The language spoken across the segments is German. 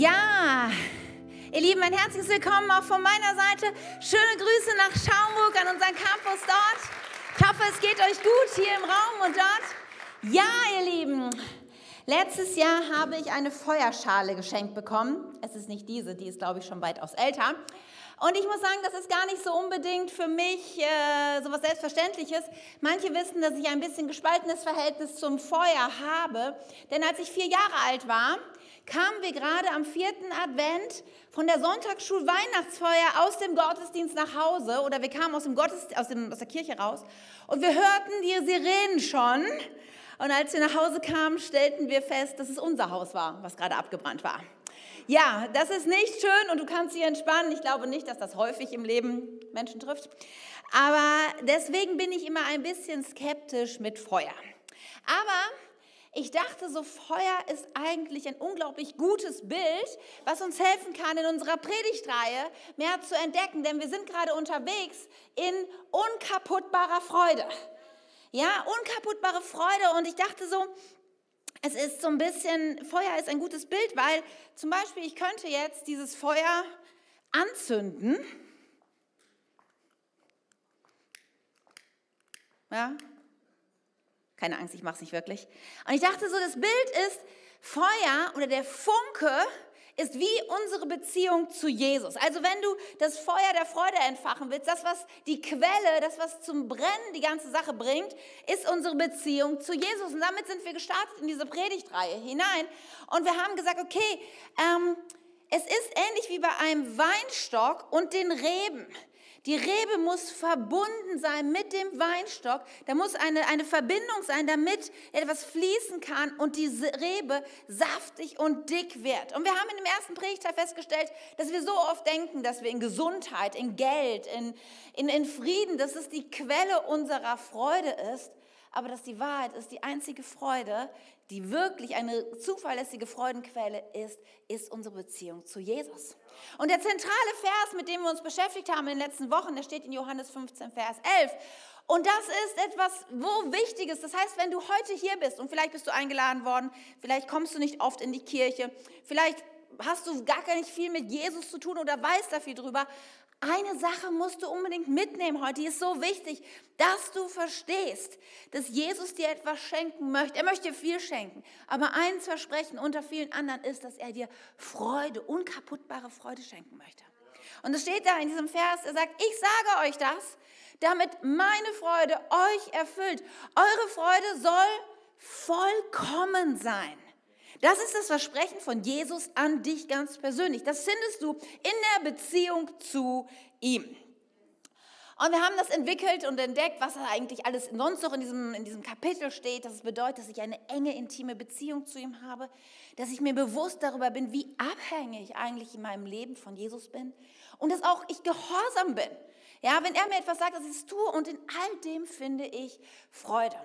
Ja, ihr Lieben, ein herzliches Willkommen auch von meiner Seite. Schöne Grüße nach Schaumburg an unseren Campus dort. Ich hoffe, es geht euch gut hier im Raum und dort. Ja, ihr Lieben, letztes Jahr habe ich eine Feuerschale geschenkt bekommen. Es ist nicht diese, die ist, glaube ich, schon weitaus älter. Und ich muss sagen, das ist gar nicht so unbedingt für mich äh, so was Selbstverständliches. Manche wissen, dass ich ein bisschen gespaltenes Verhältnis zum Feuer habe. Denn als ich vier Jahre alt war, kamen wir gerade am vierten Advent von der Sonntagsschul-Weihnachtsfeuer aus dem Gottesdienst nach Hause oder wir kamen aus, dem Gottesdienst, aus, dem, aus der Kirche raus und wir hörten die Sirenen schon. Und als wir nach Hause kamen, stellten wir fest, dass es unser Haus war, was gerade abgebrannt war. Ja, das ist nicht schön und du kannst dich entspannen. Ich glaube nicht, dass das häufig im Leben Menschen trifft. Aber deswegen bin ich immer ein bisschen skeptisch mit Feuer. Aber ich dachte, so Feuer ist eigentlich ein unglaublich gutes Bild, was uns helfen kann, in unserer Predigtreihe mehr zu entdecken, denn wir sind gerade unterwegs in unkaputtbarer Freude. Ja, unkaputtbare Freude und ich dachte so, es ist so ein bisschen, Feuer ist ein gutes Bild, weil zum Beispiel ich könnte jetzt dieses Feuer anzünden. Ja, keine Angst, ich mache es nicht wirklich. Und ich dachte so, das Bild ist Feuer oder der Funke ist wie unsere Beziehung zu Jesus. Also wenn du das Feuer der Freude entfachen willst, das, was die Quelle, das, was zum Brennen die ganze Sache bringt, ist unsere Beziehung zu Jesus. Und damit sind wir gestartet in diese Predigtreihe hinein. Und wir haben gesagt, okay, ähm, es ist ähnlich wie bei einem Weinstock und den Reben. Die Rebe muss verbunden sein mit dem Weinstock. Da muss eine, eine Verbindung sein, damit etwas fließen kann und diese Rebe saftig und dick wird. Und wir haben in dem ersten Predigteil festgestellt, dass wir so oft denken, dass wir in Gesundheit, in Geld, in, in, in Frieden, dass es die Quelle unserer Freude ist. Aber dass die Wahrheit ist, die einzige Freude, die wirklich eine zuverlässige Freudenquelle ist, ist unsere Beziehung zu Jesus. Und der zentrale Vers, mit dem wir uns beschäftigt haben in den letzten Wochen, der steht in Johannes 15, Vers 11. Und das ist etwas, wo wichtig ist. Das heißt, wenn du heute hier bist und vielleicht bist du eingeladen worden, vielleicht kommst du nicht oft in die Kirche, vielleicht hast du gar nicht viel mit Jesus zu tun oder weißt da viel drüber, eine Sache musst du unbedingt mitnehmen heute, die ist so wichtig, dass du verstehst, dass Jesus dir etwas schenken möchte. Er möchte dir viel schenken, aber eins versprechen unter vielen anderen ist, dass er dir Freude, unkaputtbare Freude schenken möchte. Und es steht da in diesem Vers, er sagt, ich sage euch das, damit meine Freude euch erfüllt. Eure Freude soll vollkommen sein. Das ist das Versprechen von Jesus an dich ganz persönlich. Das findest du in der Beziehung zu ihm. Und wir haben das entwickelt und entdeckt, was eigentlich alles sonst noch in diesem, in diesem Kapitel steht. Das bedeutet, dass ich eine enge, intime Beziehung zu ihm habe, dass ich mir bewusst darüber bin, wie abhängig ich eigentlich in meinem Leben von Jesus bin und dass auch ich gehorsam bin. Ja, wenn er mir etwas sagt, dass ich es tue und in all dem finde ich Freude.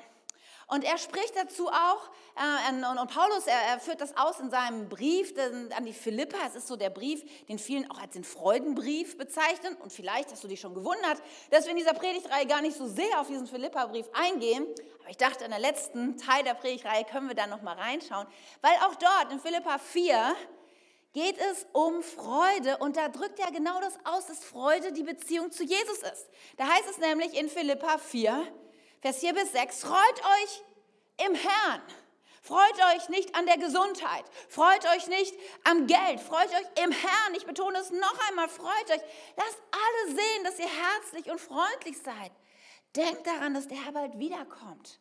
Und er spricht dazu auch, äh, und, Paulus, er, er, führt das aus in seinem Brief an die Philippa. Es ist so der Brief, den vielen auch als den Freudenbrief bezeichnen. Und vielleicht hast du dich schon gewundert, dass wir in dieser Predigtreihe gar nicht so sehr auf diesen Philippa-Brief eingehen. Aber ich dachte, in der letzten Teil der Predigtreihe können wir da noch mal reinschauen. Weil auch dort in Philippa 4 geht es um Freude und da drückt er genau das aus, dass Freude die Beziehung zu Jesus ist. Da heißt es nämlich in Philippa 4, Vers 4 bis 6, freut euch im Herrn. Freut euch nicht an der Gesundheit. Freut euch nicht am Geld. Freut euch im Herrn. Ich betone es noch einmal. Freut euch. Lasst alle sehen, dass ihr herzlich und freundlich seid. Denkt daran, dass der Herr bald wiederkommt.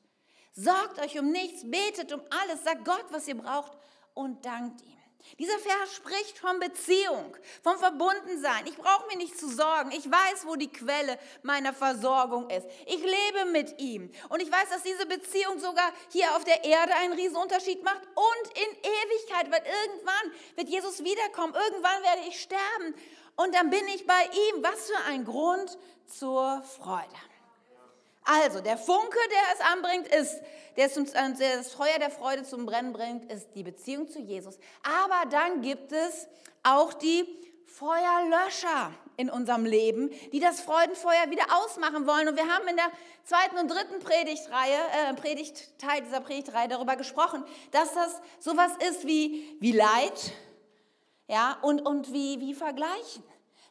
Sorgt euch um nichts, betet um alles, sagt Gott, was ihr braucht und dankt ihm. Dieser Vers spricht von Beziehung, vom Verbundensein. Ich brauche mir nicht zu sorgen. Ich weiß, wo die Quelle meiner Versorgung ist. Ich lebe mit ihm. Und ich weiß, dass diese Beziehung sogar hier auf der Erde einen Riesenunterschied macht und in Ewigkeit, weil irgendwann wird Jesus wiederkommen. Irgendwann werde ich sterben. Und dann bin ich bei ihm. Was für ein Grund zur Freude. Also, der Funke, der es anbringt, ist, der äh, das Feuer der Freude zum Brennen bringt, ist die Beziehung zu Jesus. Aber dann gibt es auch die Feuerlöscher in unserem Leben, die das Freudenfeuer wieder ausmachen wollen. Und wir haben in der zweiten und dritten Predigtreihe, äh, Predigtteil dieser Predigtreihe darüber gesprochen, dass das sowas ist wie, wie Leid, Ja, und, und wie, wie vergleichen.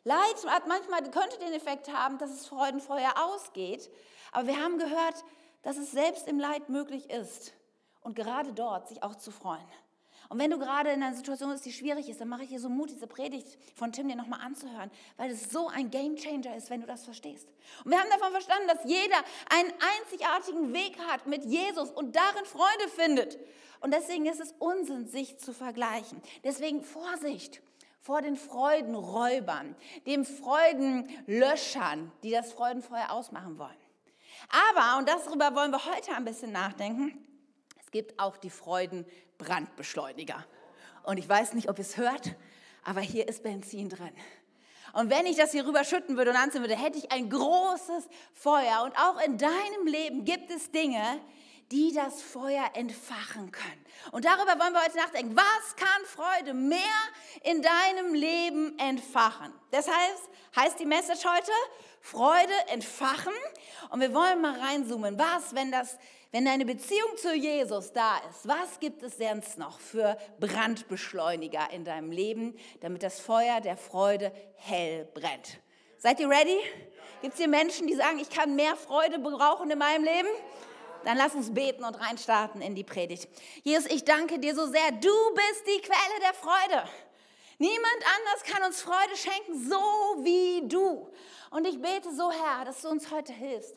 Leid hat manchmal, könnte den Effekt haben, dass es Freudenfeuer ausgeht. Aber wir haben gehört, dass es selbst im Leid möglich ist und gerade dort sich auch zu freuen. Und wenn du gerade in einer Situation bist, die schwierig ist, dann mache ich dir so Mut, diese Predigt von Tim dir nochmal anzuhören, weil es so ein Game Changer ist, wenn du das verstehst. Und wir haben davon verstanden, dass jeder einen einzigartigen Weg hat mit Jesus und darin Freude findet. Und deswegen ist es Unsinn, sich zu vergleichen. Deswegen Vorsicht vor den Freudenräubern, den Freudenlöschern, die das Freudenfeuer ausmachen wollen. Aber, und darüber wollen wir heute ein bisschen nachdenken, es gibt auch die Freudenbrandbeschleuniger. Und ich weiß nicht, ob ihr es hört, aber hier ist Benzin drin. Und wenn ich das hier rüber schütten würde und anzünden würde, hätte ich ein großes Feuer. Und auch in deinem Leben gibt es Dinge, die das Feuer entfachen können. Und darüber wollen wir heute nachdenken. Was kann Freude mehr in deinem Leben entfachen? Deshalb heißt die Message heute Freude entfachen. Und wir wollen mal reinzoomen. Was, wenn das wenn deine Beziehung zu Jesus da ist, was gibt es sonst noch für Brandbeschleuniger in deinem Leben, damit das Feuer der Freude hell brennt? Seid ihr ready? Gibt es hier Menschen, die sagen, ich kann mehr Freude brauchen in meinem Leben? Dann lass uns beten und reinstarten in die Predigt. Jesus, ich danke dir so sehr. Du bist die Quelle der Freude. Niemand anders kann uns Freude schenken, so wie du. Und ich bete so, Herr, dass du uns heute hilfst,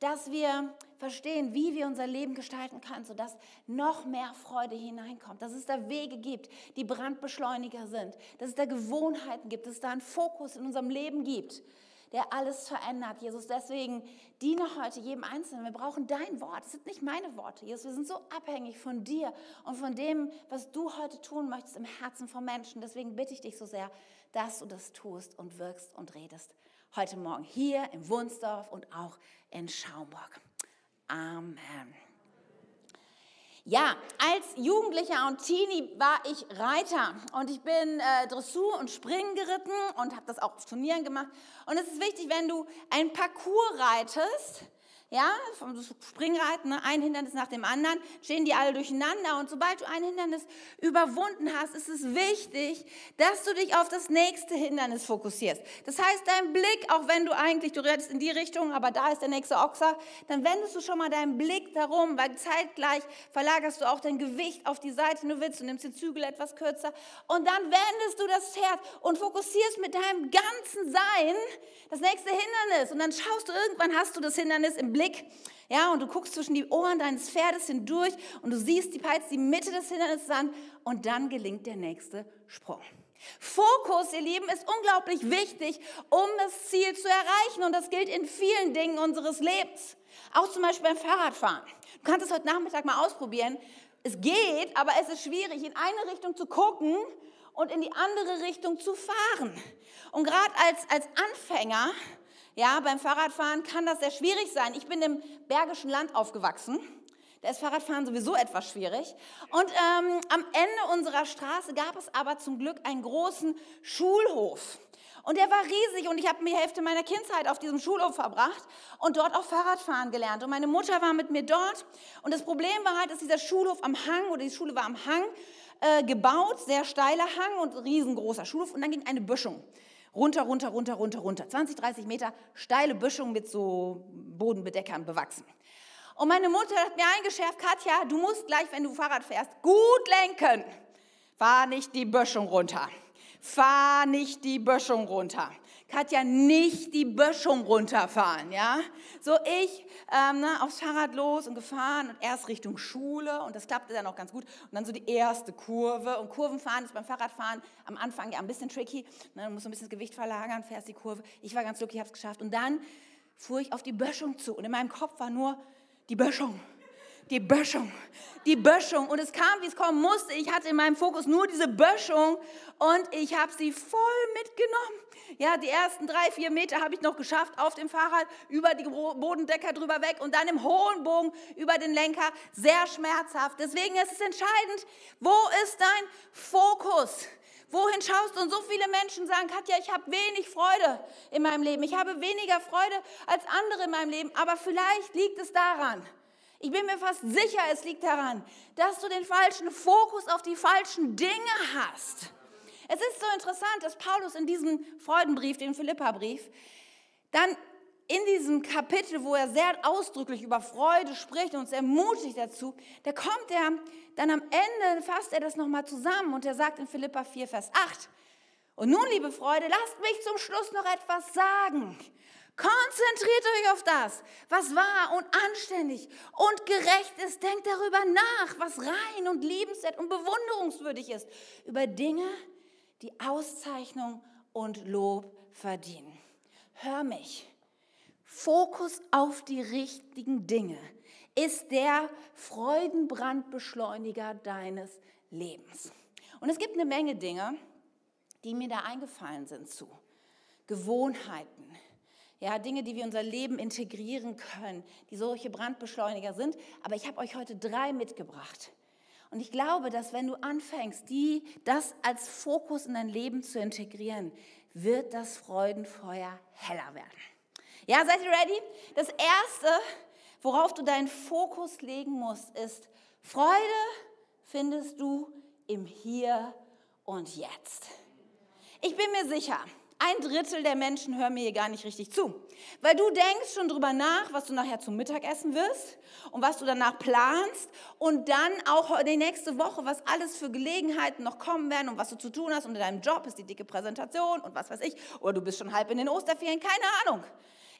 dass wir verstehen, wie wir unser Leben gestalten können, sodass noch mehr Freude hineinkommt, dass es da Wege gibt, die Brandbeschleuniger sind, dass es da Gewohnheiten gibt, dass es da einen Fokus in unserem Leben gibt, der alles verändert, Jesus. Deswegen diene heute jedem Einzelnen. Wir brauchen dein Wort. Es sind nicht meine Worte, Jesus. Wir sind so abhängig von dir und von dem, was du heute tun möchtest im Herzen von Menschen. Deswegen bitte ich dich so sehr, dass du das tust und wirkst und redest. Heute Morgen hier im Wunsdorf und auch in Schaumburg. Amen. Ja, als Jugendlicher und Teenie war ich Reiter und ich bin äh, Dressur und Springen geritten und habe das auch auf Turnieren gemacht. Und es ist wichtig, wenn du ein Parcours reitest, ja, vom Springreiten, ne, ein Hindernis nach dem anderen, stehen die alle durcheinander. Und sobald du ein Hindernis überwunden hast, ist es wichtig, dass du dich auf das nächste Hindernis fokussierst. Das heißt, dein Blick, auch wenn du eigentlich, du reitest in die Richtung, aber da ist der nächste Ochser, dann wendest du schon mal deinen Blick darum, weil zeitgleich verlagerst du auch dein Gewicht auf die Seite, du willst, du nimmst den Zügel etwas kürzer. Und dann wendest du das Pferd und fokussierst mit deinem ganzen Sein das nächste Hindernis. Und dann schaust du, irgendwann hast du das Hindernis im Blick Blick, ja, und du guckst zwischen die Ohren deines Pferdes hindurch und du siehst die Peits die Mitte des Hindernisses an und dann gelingt der nächste Sprung. Fokus, ihr Lieben, ist unglaublich wichtig, um das Ziel zu erreichen und das gilt in vielen Dingen unseres Lebens. Auch zum Beispiel beim Fahrradfahren. Du kannst es heute Nachmittag mal ausprobieren. Es geht, aber es ist schwierig, in eine Richtung zu gucken und in die andere Richtung zu fahren. Und gerade als, als Anfänger ja, beim Fahrradfahren kann das sehr schwierig sein. Ich bin im Bergischen Land aufgewachsen. Da ist Fahrradfahren sowieso etwas schwierig. Und ähm, am Ende unserer Straße gab es aber zum Glück einen großen Schulhof. Und der war riesig und ich habe die Hälfte meiner Kindheit auf diesem Schulhof verbracht und dort auch Fahrradfahren gelernt. Und meine Mutter war mit mir dort. Und das Problem war halt, dass dieser Schulhof am Hang oder die Schule war am Hang äh, gebaut, sehr steiler Hang und riesengroßer Schulhof. Und dann ging eine Böschung runter, runter, runter, runter, runter. 20, 30 Meter steile Böschung mit so Bodenbedeckern bewachsen. Und meine Mutter hat mir eingeschärft, Katja, du musst gleich, wenn du Fahrrad fährst, gut lenken. Fahr nicht die Böschung runter. Fahr nicht die Böschung runter. Katja, nicht die Böschung runterfahren, ja. So ich ähm, ne, aufs Fahrrad los und gefahren und erst Richtung Schule und das klappte dann auch ganz gut und dann so die erste Kurve und Kurvenfahren ist beim Fahrradfahren am Anfang ja ein bisschen tricky, ne, du musst ein bisschen das Gewicht verlagern, fährst die Kurve. Ich war ganz glücklich, habe es geschafft und dann fuhr ich auf die Böschung zu und in meinem Kopf war nur die Böschung die Böschung, die Böschung. Und es kam, wie es kommen musste. Ich hatte in meinem Fokus nur diese Böschung und ich habe sie voll mitgenommen. Ja, die ersten drei, vier Meter habe ich noch geschafft auf dem Fahrrad, über die Bodendecker drüber weg und dann im hohen Bogen über den Lenker. Sehr schmerzhaft. Deswegen ist es entscheidend, wo ist dein Fokus? Wohin schaust du? Und so viele Menschen sagen, Katja, ich habe wenig Freude in meinem Leben. Ich habe weniger Freude als andere in meinem Leben. Aber vielleicht liegt es daran, ich bin mir fast sicher, es liegt daran, dass du den falschen Fokus auf die falschen Dinge hast. Es ist so interessant, dass Paulus in diesem Freudenbrief, dem Philippa-Brief, dann in diesem Kapitel, wo er sehr ausdrücklich über Freude spricht und uns ermutigt dazu, da kommt er dann am Ende, fasst er das nochmal zusammen und er sagt in Philippa 4, Vers 8, und nun, liebe Freude, lasst mich zum Schluss noch etwas sagen. Konzentriert euch auf das, was wahr und anständig und gerecht ist. Denkt darüber nach, was rein und liebenswert und bewunderungswürdig ist. Über Dinge, die Auszeichnung und Lob verdienen. Hör mich. Fokus auf die richtigen Dinge ist der Freudenbrandbeschleuniger deines Lebens. Und es gibt eine Menge Dinge, die mir da eingefallen sind zu. Gewohnheiten, ja, Dinge, die wir in unser Leben integrieren können, die solche Brandbeschleuniger sind. Aber ich habe euch heute drei mitgebracht. Und ich glaube, dass wenn du anfängst, die, das als Fokus in dein Leben zu integrieren, wird das Freudenfeuer heller werden. Ja, seid ihr ready? Das Erste, worauf du deinen Fokus legen musst, ist, Freude findest du im Hier und Jetzt. Ich bin mir sicher, ein Drittel der Menschen hören mir hier gar nicht richtig zu. Weil du denkst schon drüber nach, was du nachher zum Mittagessen wirst und was du danach planst und dann auch die nächste Woche, was alles für Gelegenheiten noch kommen werden und was du zu tun hast und in deinem Job ist die dicke Präsentation und was weiß ich. Oder du bist schon halb in den Osterferien, keine Ahnung.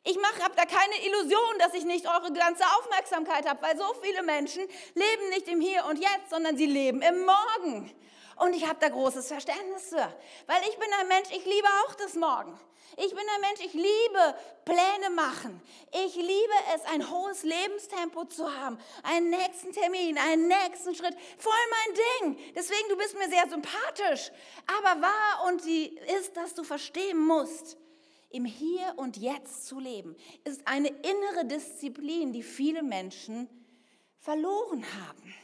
Ich mache hab da keine Illusion, dass ich nicht eure ganze Aufmerksamkeit habe, weil so viele Menschen leben nicht im Hier und Jetzt, sondern sie leben im Morgen. Und ich habe da großes Verständnis für, weil ich bin ein Mensch, ich liebe auch das Morgen. Ich bin ein Mensch, ich liebe Pläne machen. Ich liebe es, ein hohes Lebenstempo zu haben, einen nächsten Termin, einen nächsten Schritt. Voll mein Ding. Deswegen, du bist mir sehr sympathisch. Aber wahr und die ist, dass du verstehen musst, im Hier und Jetzt zu leben, ist eine innere Disziplin, die viele Menschen verloren haben.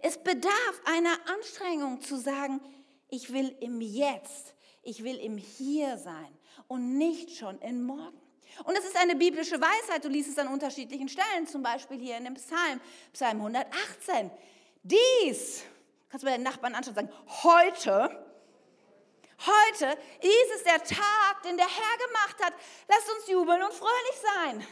Es bedarf einer Anstrengung zu sagen, ich will im Jetzt, ich will im Hier sein und nicht schon in morgen. Und es ist eine biblische Weisheit, du liest es an unterschiedlichen Stellen, zum Beispiel hier in dem Psalm, Psalm 118. Dies, kannst du bei den Nachbarn anschauen und sagen, heute, heute, dies ist der Tag, den der Herr gemacht hat. Lasst uns jubeln und fröhlich sein.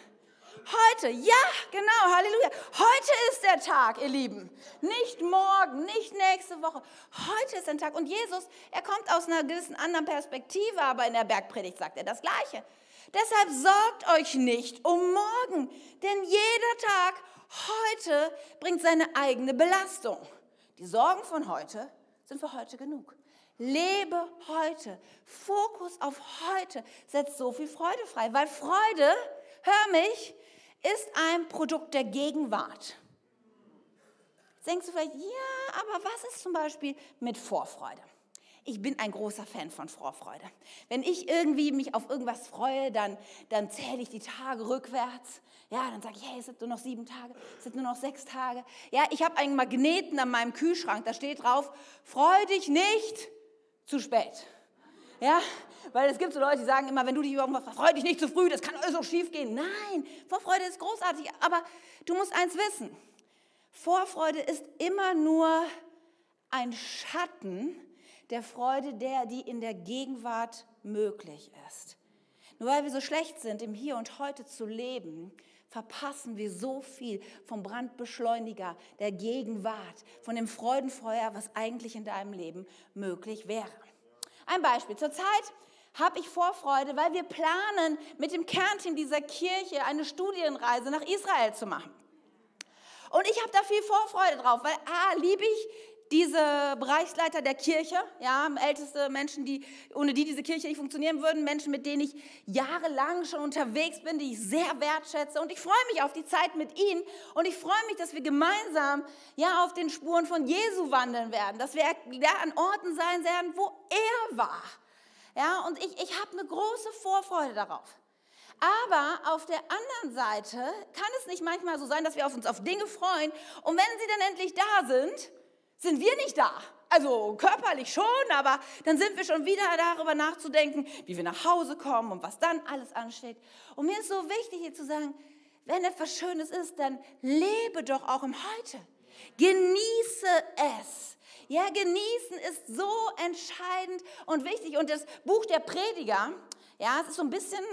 Heute, ja, genau, Halleluja. Heute ist der Tag, ihr Lieben. Nicht morgen, nicht nächste Woche. Heute ist der Tag. Und Jesus, er kommt aus einer gewissen anderen Perspektive, aber in der Bergpredigt sagt er das Gleiche. Deshalb sorgt euch nicht um morgen, denn jeder Tag heute bringt seine eigene Belastung. Die Sorgen von heute sind für heute genug. Lebe heute. Fokus auf heute setzt so viel Freude frei, weil Freude, hör mich, ist ein Produkt der Gegenwart. denkst du vielleicht, ja, aber was ist zum Beispiel mit Vorfreude? Ich bin ein großer Fan von Vorfreude. Wenn ich irgendwie mich auf irgendwas freue, dann, dann zähle ich die Tage rückwärts. Ja, dann sage ich, hey, es sind nur noch sieben Tage, es sind nur noch sechs Tage. Ja, ich habe einen Magneten an meinem Kühlschrank, da steht drauf, freu dich nicht zu spät. Ja, weil es gibt so Leute, die sagen immer, wenn du dich über irgendwas freu dich nicht zu früh, das kann alles so schief gehen. Nein, Vorfreude ist großartig, aber du musst eins wissen. Vorfreude ist immer nur ein Schatten der Freude, der, die in der Gegenwart möglich ist. Nur weil wir so schlecht sind, im Hier und Heute zu leben, verpassen wir so viel vom Brandbeschleuniger der Gegenwart, von dem Freudenfeuer, was eigentlich in deinem Leben möglich wäre. Ein Beispiel. Zurzeit habe ich Vorfreude, weil wir planen, mit dem Kernteam dieser Kirche eine Studienreise nach Israel zu machen. Und ich habe da viel Vorfreude drauf, weil A, liebe ich diese Bereichsleiter der Kirche, ja, älteste Menschen, die, ohne die diese Kirche nicht funktionieren würden, Menschen, mit denen ich jahrelang schon unterwegs bin, die ich sehr wertschätze. Und ich freue mich auf die Zeit mit ihnen und ich freue mich, dass wir gemeinsam ja auf den Spuren von Jesu wandeln werden, dass wir ja, an Orten sein werden, wo er war. Ja, und ich, ich habe eine große Vorfreude darauf. Aber auf der anderen Seite kann es nicht manchmal so sein, dass wir uns auf Dinge freuen und wenn sie dann endlich da sind, sind wir nicht da. Also körperlich schon, aber dann sind wir schon wieder darüber nachzudenken, wie wir nach Hause kommen und was dann alles ansteht. Und mir ist so wichtig hier zu sagen, wenn etwas Schönes ist, dann lebe doch auch im Heute. Genieße es. Ja, genießen ist so entscheidend und wichtig. Und das Buch der Prediger, ja, es ist so ein bisschen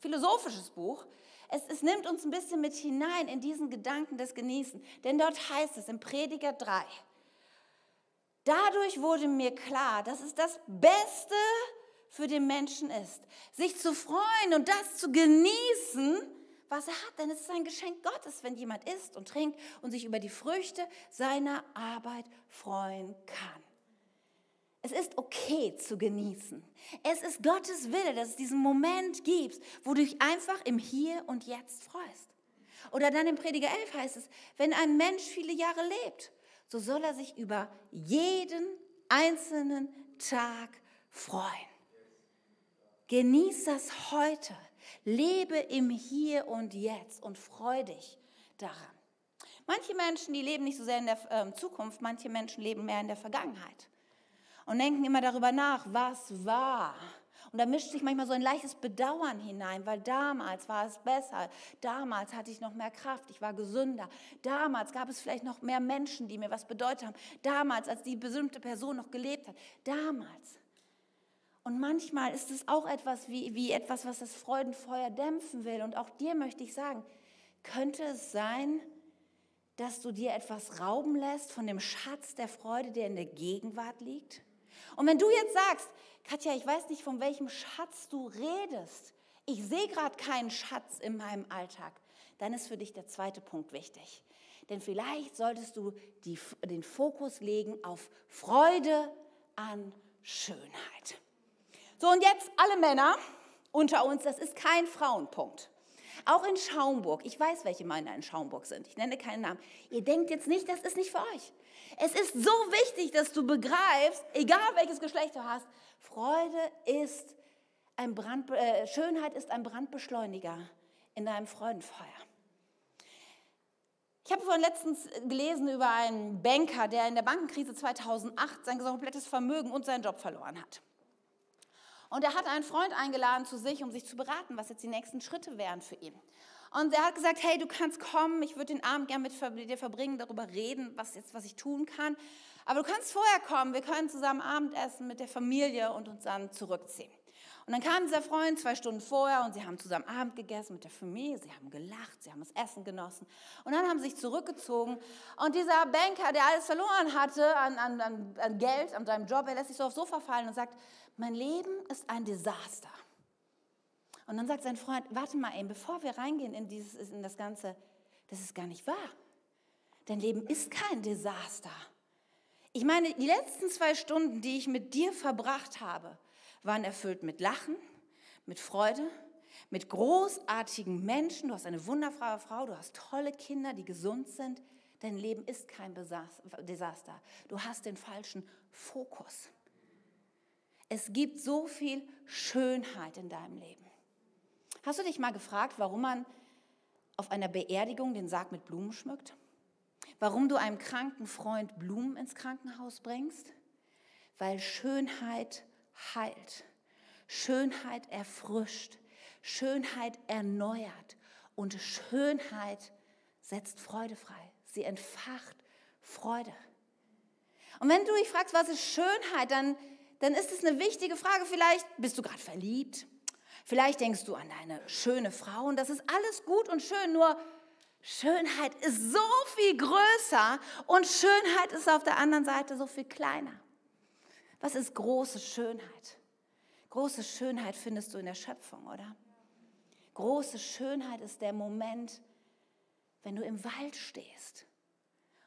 philosophisches Buch. Es, es nimmt uns ein bisschen mit hinein in diesen Gedanken des Genießen. Denn dort heißt es im Prediger 3, dadurch wurde mir klar, dass es das Beste für den Menschen ist, sich zu freuen und das zu genießen, was er hat. Denn es ist ein Geschenk Gottes, wenn jemand isst und trinkt und sich über die Früchte seiner Arbeit freuen kann. Es ist okay zu genießen. Es ist Gottes Wille, dass es diesen Moment gibt, wo du dich einfach im Hier und Jetzt freust. Oder dann im Prediger 11 heißt es, wenn ein Mensch viele Jahre lebt, so soll er sich über jeden einzelnen Tag freuen. Genieß das heute. Lebe im Hier und Jetzt und freu dich daran. Manche Menschen, die leben nicht so sehr in der äh, Zukunft, manche Menschen leben mehr in der Vergangenheit und denken immer darüber nach, was war. Und da mischt sich manchmal so ein leichtes Bedauern hinein, weil damals war es besser. Damals hatte ich noch mehr Kraft, ich war gesünder. Damals gab es vielleicht noch mehr Menschen, die mir was bedeutet haben. Damals, als die bestimmte Person noch gelebt hat. Damals. Und manchmal ist es auch etwas wie, wie etwas, was das Freudenfeuer dämpfen will. Und auch dir möchte ich sagen, könnte es sein, dass du dir etwas rauben lässt von dem Schatz der Freude, der in der Gegenwart liegt? Und wenn du jetzt sagst, Katja, ich weiß nicht, von welchem Schatz du redest, ich sehe gerade keinen Schatz in meinem Alltag, dann ist für dich der zweite Punkt wichtig. Denn vielleicht solltest du die, den Fokus legen auf Freude an Schönheit. So, und jetzt alle Männer unter uns, das ist kein Frauenpunkt. Auch in Schaumburg, ich weiß, welche Männer in Schaumburg sind, ich nenne keinen Namen. Ihr denkt jetzt nicht, das ist nicht für euch. Es ist so wichtig, dass du begreifst, egal welches Geschlecht du hast, Freude ist ein Brand, äh, Schönheit ist ein Brandbeschleuniger in deinem Freudenfeuer. Ich habe vorhin letztens gelesen über einen Banker, der in der Bankenkrise 2008 sein komplettes Vermögen und seinen Job verloren hat. Und er hat einen Freund eingeladen zu sich, um sich zu beraten, was jetzt die nächsten Schritte wären für ihn. Und er hat gesagt, hey, du kannst kommen, ich würde den Abend gerne mit dir verbringen, darüber reden, was, jetzt, was ich tun kann. Aber du kannst vorher kommen, wir können zusammen Abendessen mit der Familie und uns dann zurückziehen. Und dann kam dieser Freund zwei Stunden vorher und sie haben zusammen Abend gegessen mit der Familie, sie haben gelacht, sie haben das Essen genossen. Und dann haben sie sich zurückgezogen. Und dieser Banker, der alles verloren hatte an, an, an Geld, an seinem Job, er lässt sich so aufs Sofa fallen und sagt, mein Leben ist ein Desaster. Und dann sagt sein Freund, warte mal eben, bevor wir reingehen in, dieses, in das Ganze, das ist gar nicht wahr. Dein Leben ist kein Desaster. Ich meine, die letzten zwei Stunden, die ich mit dir verbracht habe, waren erfüllt mit Lachen, mit Freude, mit großartigen Menschen. Du hast eine wunderbare Frau, du hast tolle Kinder, die gesund sind. Dein Leben ist kein Desaster. Du hast den falschen Fokus. Es gibt so viel Schönheit in deinem Leben. Hast du dich mal gefragt, warum man auf einer Beerdigung den Sarg mit Blumen schmückt? Warum du einem kranken Freund Blumen ins Krankenhaus bringst? Weil Schönheit heilt, Schönheit erfrischt, Schönheit erneuert und Schönheit setzt Freude frei. Sie entfacht Freude. Und wenn du dich fragst, was ist Schönheit, dann dann ist es eine wichtige Frage. Vielleicht bist du gerade verliebt. Vielleicht denkst du an deine schöne Frau und das ist alles gut und schön, nur Schönheit ist so viel größer und Schönheit ist auf der anderen Seite so viel kleiner. Was ist große Schönheit? Große Schönheit findest du in der Schöpfung, oder? Große Schönheit ist der Moment, wenn du im Wald stehst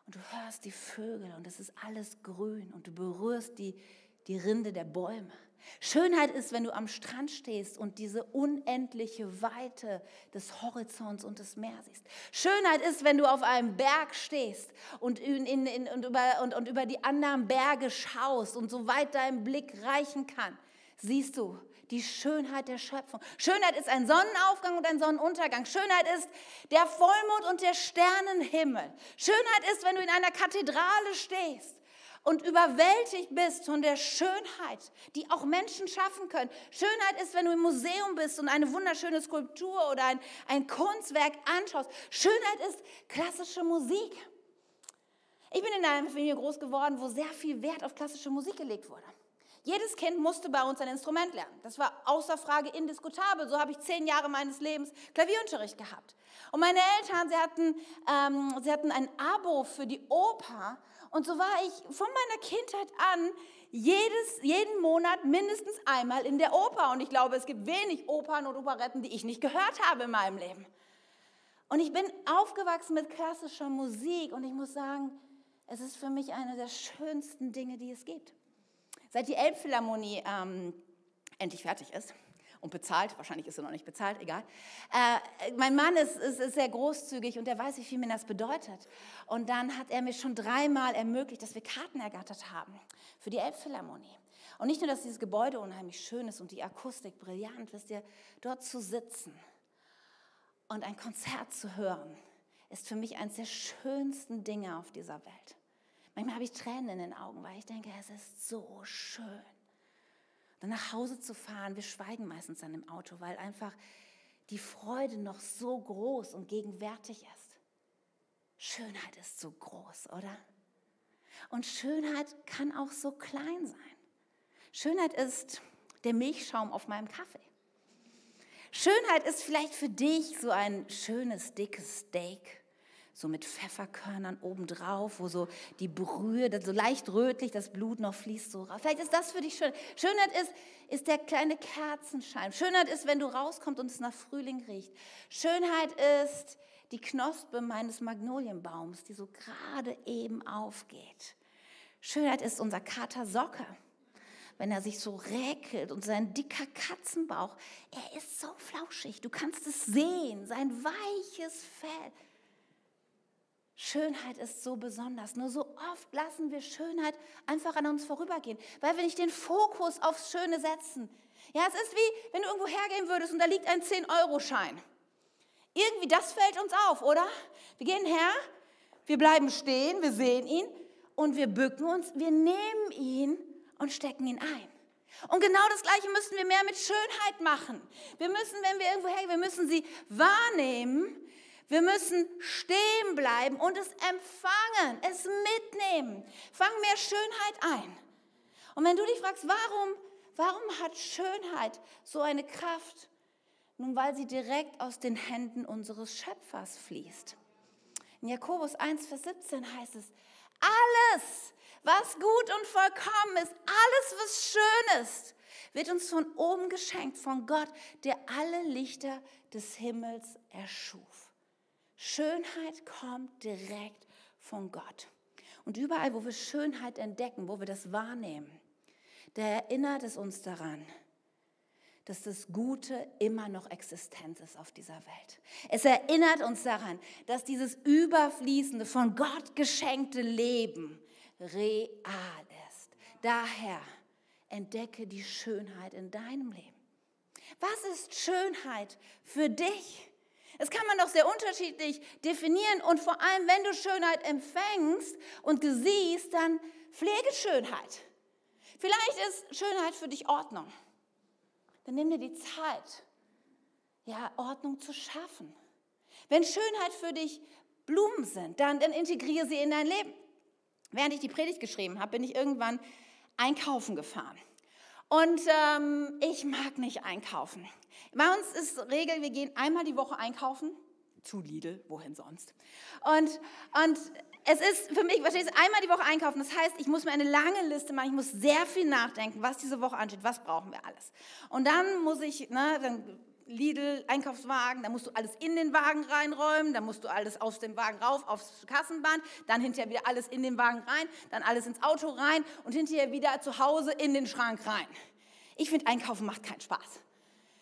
und du hörst die Vögel und es ist alles grün und du berührst die, die Rinde der Bäume. Schönheit ist, wenn du am Strand stehst und diese unendliche Weite des Horizonts und des Meeres siehst. Schönheit ist, wenn du auf einem Berg stehst und, in, in, in, und, über, und, und über die anderen Berge schaust und so weit dein Blick reichen kann, siehst du die Schönheit der Schöpfung. Schönheit ist ein Sonnenaufgang und ein Sonnenuntergang. Schönheit ist der Vollmond und der Sternenhimmel. Schönheit ist, wenn du in einer Kathedrale stehst und überwältigt bist von der Schönheit, die auch Menschen schaffen können. Schönheit ist, wenn du im Museum bist und eine wunderschöne Skulptur oder ein, ein Kunstwerk anschaust. Schönheit ist klassische Musik. Ich bin in einer Familie groß geworden, wo sehr viel Wert auf klassische Musik gelegt wurde. Jedes Kind musste bei uns ein Instrument lernen. Das war außer Frage indiskutabel. So habe ich zehn Jahre meines Lebens Klavierunterricht gehabt. Und meine Eltern, sie hatten, ähm, sie hatten ein Abo für die Oper. Und so war ich von meiner Kindheit an jedes, jeden Monat mindestens einmal in der Oper. Und ich glaube, es gibt wenig Opern und Operetten, die ich nicht gehört habe in meinem Leben. Und ich bin aufgewachsen mit klassischer Musik und ich muss sagen, es ist für mich eine der schönsten Dinge, die es gibt. Seit die Elbphilharmonie ähm, endlich fertig ist und bezahlt, wahrscheinlich ist sie noch nicht bezahlt, egal. Äh, mein Mann ist, ist, ist, sehr großzügig und er weiß, wie viel mir das bedeutet. Und dann hat er mir schon dreimal ermöglicht, dass wir Karten ergattert haben für die Elbphilharmonie. Und nicht nur, dass dieses Gebäude unheimlich schön ist und die Akustik brillant, wisst ihr, dort zu sitzen und ein Konzert zu hören, ist für mich eines der schönsten Dinge auf dieser Welt. Manchmal habe ich Tränen in den Augen, weil ich denke, es ist so schön. Dann nach Hause zu fahren, wir schweigen meistens dann im Auto, weil einfach die Freude noch so groß und gegenwärtig ist. Schönheit ist so groß, oder? Und Schönheit kann auch so klein sein. Schönheit ist der Milchschaum auf meinem Kaffee. Schönheit ist vielleicht für dich so ein schönes, dickes Steak so mit Pfefferkörnern obendrauf, wo so die Brühe, so leicht rötlich, das Blut noch fließt so raus. Vielleicht ist das für dich schön. Schönheit ist, ist der kleine Kerzenschein. Schönheit ist, wenn du rauskommst und es nach Frühling riecht. Schönheit ist die Knospe meines Magnolienbaums, die so gerade eben aufgeht. Schönheit ist unser Kater Socke wenn er sich so räkelt und sein dicker Katzenbauch, er ist so flauschig, du kannst es sehen, sein weiches Fell. Schönheit ist so besonders. Nur so oft lassen wir Schönheit einfach an uns vorübergehen, weil wir nicht den Fokus aufs Schöne setzen. Ja, es ist wie, wenn du irgendwo hergehen würdest und da liegt ein 10-Euro-Schein. Irgendwie, das fällt uns auf, oder? Wir gehen her, wir bleiben stehen, wir sehen ihn und wir bücken uns, wir nehmen ihn und stecken ihn ein. Und genau das Gleiche müssen wir mehr mit Schönheit machen. Wir müssen, wenn wir irgendwo hergehen, wir müssen sie wahrnehmen wir müssen stehen bleiben und es empfangen, es mitnehmen. Fang mehr Schönheit ein. Und wenn du dich fragst, warum, warum hat Schönheit so eine Kraft? Nun, weil sie direkt aus den Händen unseres Schöpfers fließt. In Jakobus 1, Vers 17 heißt es, alles, was gut und vollkommen ist, alles, was schön ist, wird uns von oben geschenkt, von Gott, der alle Lichter des Himmels erschuf. Schönheit kommt direkt von Gott. Und überall, wo wir Schönheit entdecken, wo wir das wahrnehmen, da erinnert es uns daran, dass das Gute immer noch Existenz ist auf dieser Welt. Es erinnert uns daran, dass dieses überfließende, von Gott geschenkte Leben real ist. Daher entdecke die Schönheit in deinem Leben. Was ist Schönheit für dich? Das kann man doch sehr unterschiedlich definieren und vor allem, wenn du Schönheit empfängst und siehst, dann pflege Schönheit. Vielleicht ist Schönheit für dich Ordnung. Dann nimm dir die Zeit, ja, Ordnung zu schaffen. Wenn Schönheit für dich Blumen sind, dann, dann integriere sie in dein Leben. Während ich die Predigt geschrieben habe, bin ich irgendwann einkaufen gefahren. Und ähm, ich mag nicht einkaufen. Bei uns ist Regel, wir gehen einmal die Woche einkaufen. Zu Lidl, wohin sonst. Und, und es ist für mich, verstehst du, einmal die Woche einkaufen. Das heißt, ich muss mir eine lange Liste machen. Ich muss sehr viel nachdenken, was diese Woche ansteht. Was brauchen wir alles? Und dann muss ich, ne, dann Lidl, Einkaufswagen, da musst du alles in den Wagen reinräumen, dann musst du alles aus dem Wagen rauf aufs Kassenband, dann hinterher wieder alles in den Wagen rein, dann alles ins Auto rein und hinterher wieder zu Hause in den Schrank rein. Ich finde, Einkaufen macht keinen Spaß.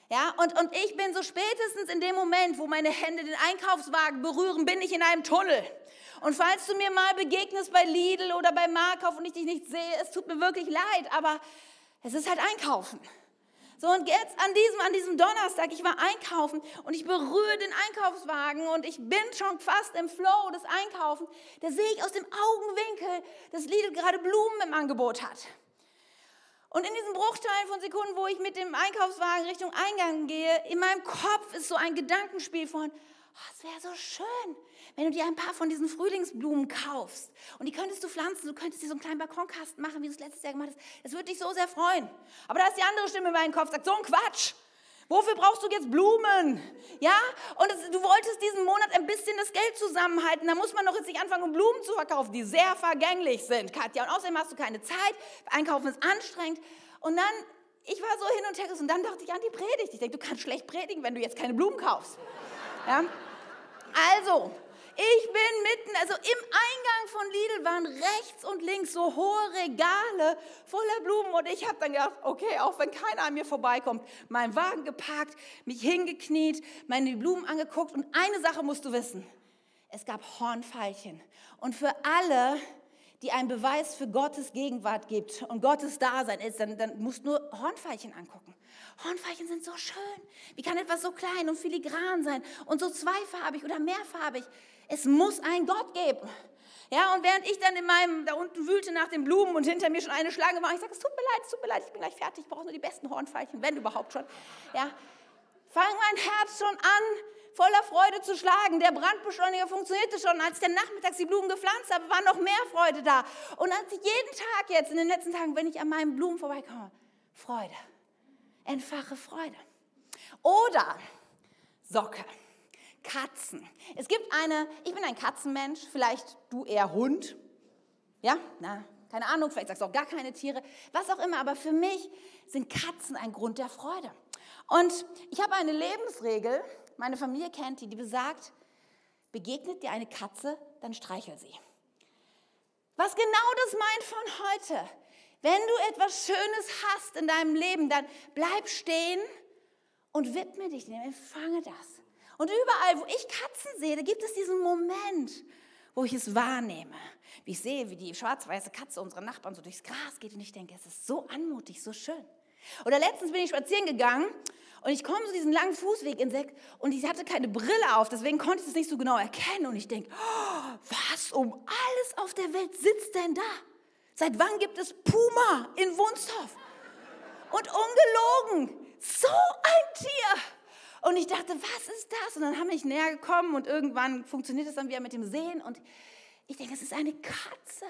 Ja, und, und ich bin so spätestens in dem Moment, wo meine Hände den Einkaufswagen berühren, bin ich in einem Tunnel. Und falls du mir mal begegnest bei Lidl oder bei Markauf und ich dich nicht sehe, es tut mir wirklich leid, aber es ist halt Einkaufen. So, und jetzt an diesem, an diesem Donnerstag, ich war einkaufen und ich berühre den Einkaufswagen und ich bin schon fast im Flow des Einkaufens. Da sehe ich aus dem Augenwinkel, dass Lidl gerade Blumen im Angebot hat. Und in diesen Bruchteilen von Sekunden, wo ich mit dem Einkaufswagen Richtung Eingang gehe, in meinem Kopf ist so ein Gedankenspiel von, oh, es wäre so schön, wenn du dir ein paar von diesen Frühlingsblumen kaufst und die könntest du pflanzen, du könntest dir so einen kleinen Balkonkasten machen, wie du es letztes Jahr gemacht hast. Das würde dich so sehr freuen. Aber da ist die andere Stimme in meinem Kopf, sagt, so ein Quatsch. Wofür brauchst du jetzt Blumen? Ja? Und es, du wolltest diesen Monat ein bisschen das Geld zusammenhalten. Da muss man doch jetzt nicht anfangen, um Blumen zu verkaufen, die sehr vergänglich sind, Katja. Und außerdem hast du keine Zeit. Einkaufen ist anstrengend. Und dann, ich war so hin und her und dann dachte ich an die Predigt. Ich denke, du kannst schlecht predigen, wenn du jetzt keine Blumen kaufst. Ja? Also, ich bin mitten, also im Eingang von Lidl waren rechts und links so hohe Regale voller Blumen und ich habe dann gedacht, okay, auch wenn keiner an mir vorbeikommt, meinen Wagen geparkt, mich hingekniet, meine Blumen angeguckt und eine Sache musst du wissen, es gab Hornfeilchen und für alle, die einen Beweis für Gottes Gegenwart gibt und Gottes Dasein ist, dann, dann musst du nur Hornfeilchen angucken. Hornfeilchen sind so schön. Wie kann etwas so klein und filigran sein und so zweifarbig oder mehrfarbig? Es muss einen Gott geben. Ja, und während ich dann in meinem, da unten wühlte nach den Blumen und hinter mir schon eine Schlange war, ich sage, es tut mir leid, es tut mir leid, ich bin gleich fertig, ich brauche nur die besten Hornfeilchen, wenn überhaupt schon. Ja, fang mein Herz schon an, voller Freude zu schlagen. Der Brandbeschleuniger funktionierte schon. Als ich dann nachmittags die Blumen gepflanzt habe, war noch mehr Freude da. Und als ich jeden Tag jetzt in den letzten Tagen, wenn ich an meinen Blumen vorbeikomme, Freude, entfache Freude. Oder Socke. Katzen. Es gibt eine, ich bin ein Katzenmensch, vielleicht du eher Hund. Ja, na, keine Ahnung, vielleicht sagst du auch gar keine Tiere, was auch immer, aber für mich sind Katzen ein Grund der Freude. Und ich habe eine Lebensregel, meine Familie kennt die, die besagt, begegnet dir eine Katze, dann streichel sie. Was genau das meint von heute. Wenn du etwas Schönes hast in deinem Leben, dann bleib stehen und widme dich dem, empfange das. Und überall, wo ich Katzen sehe, da gibt es diesen Moment, wo ich es wahrnehme. Wie ich sehe, wie die schwarz-weiße Katze unserer Nachbarn so durchs Gras geht und ich denke, es ist so anmutig, so schön. Oder letztens bin ich spazieren gegangen und ich komme so diesen langen Fußweg entdeckt und ich hatte keine Brille auf, deswegen konnte ich es nicht so genau erkennen. Und ich denke, oh, was um alles auf der Welt sitzt denn da? Seit wann gibt es Puma in Wunstorf? Und ungelogen, so ein Tier. Und ich dachte, was ist das? Und dann haben wir näher gekommen und irgendwann funktioniert es dann wieder mit dem Sehen. Und ich denke, es ist eine Katze.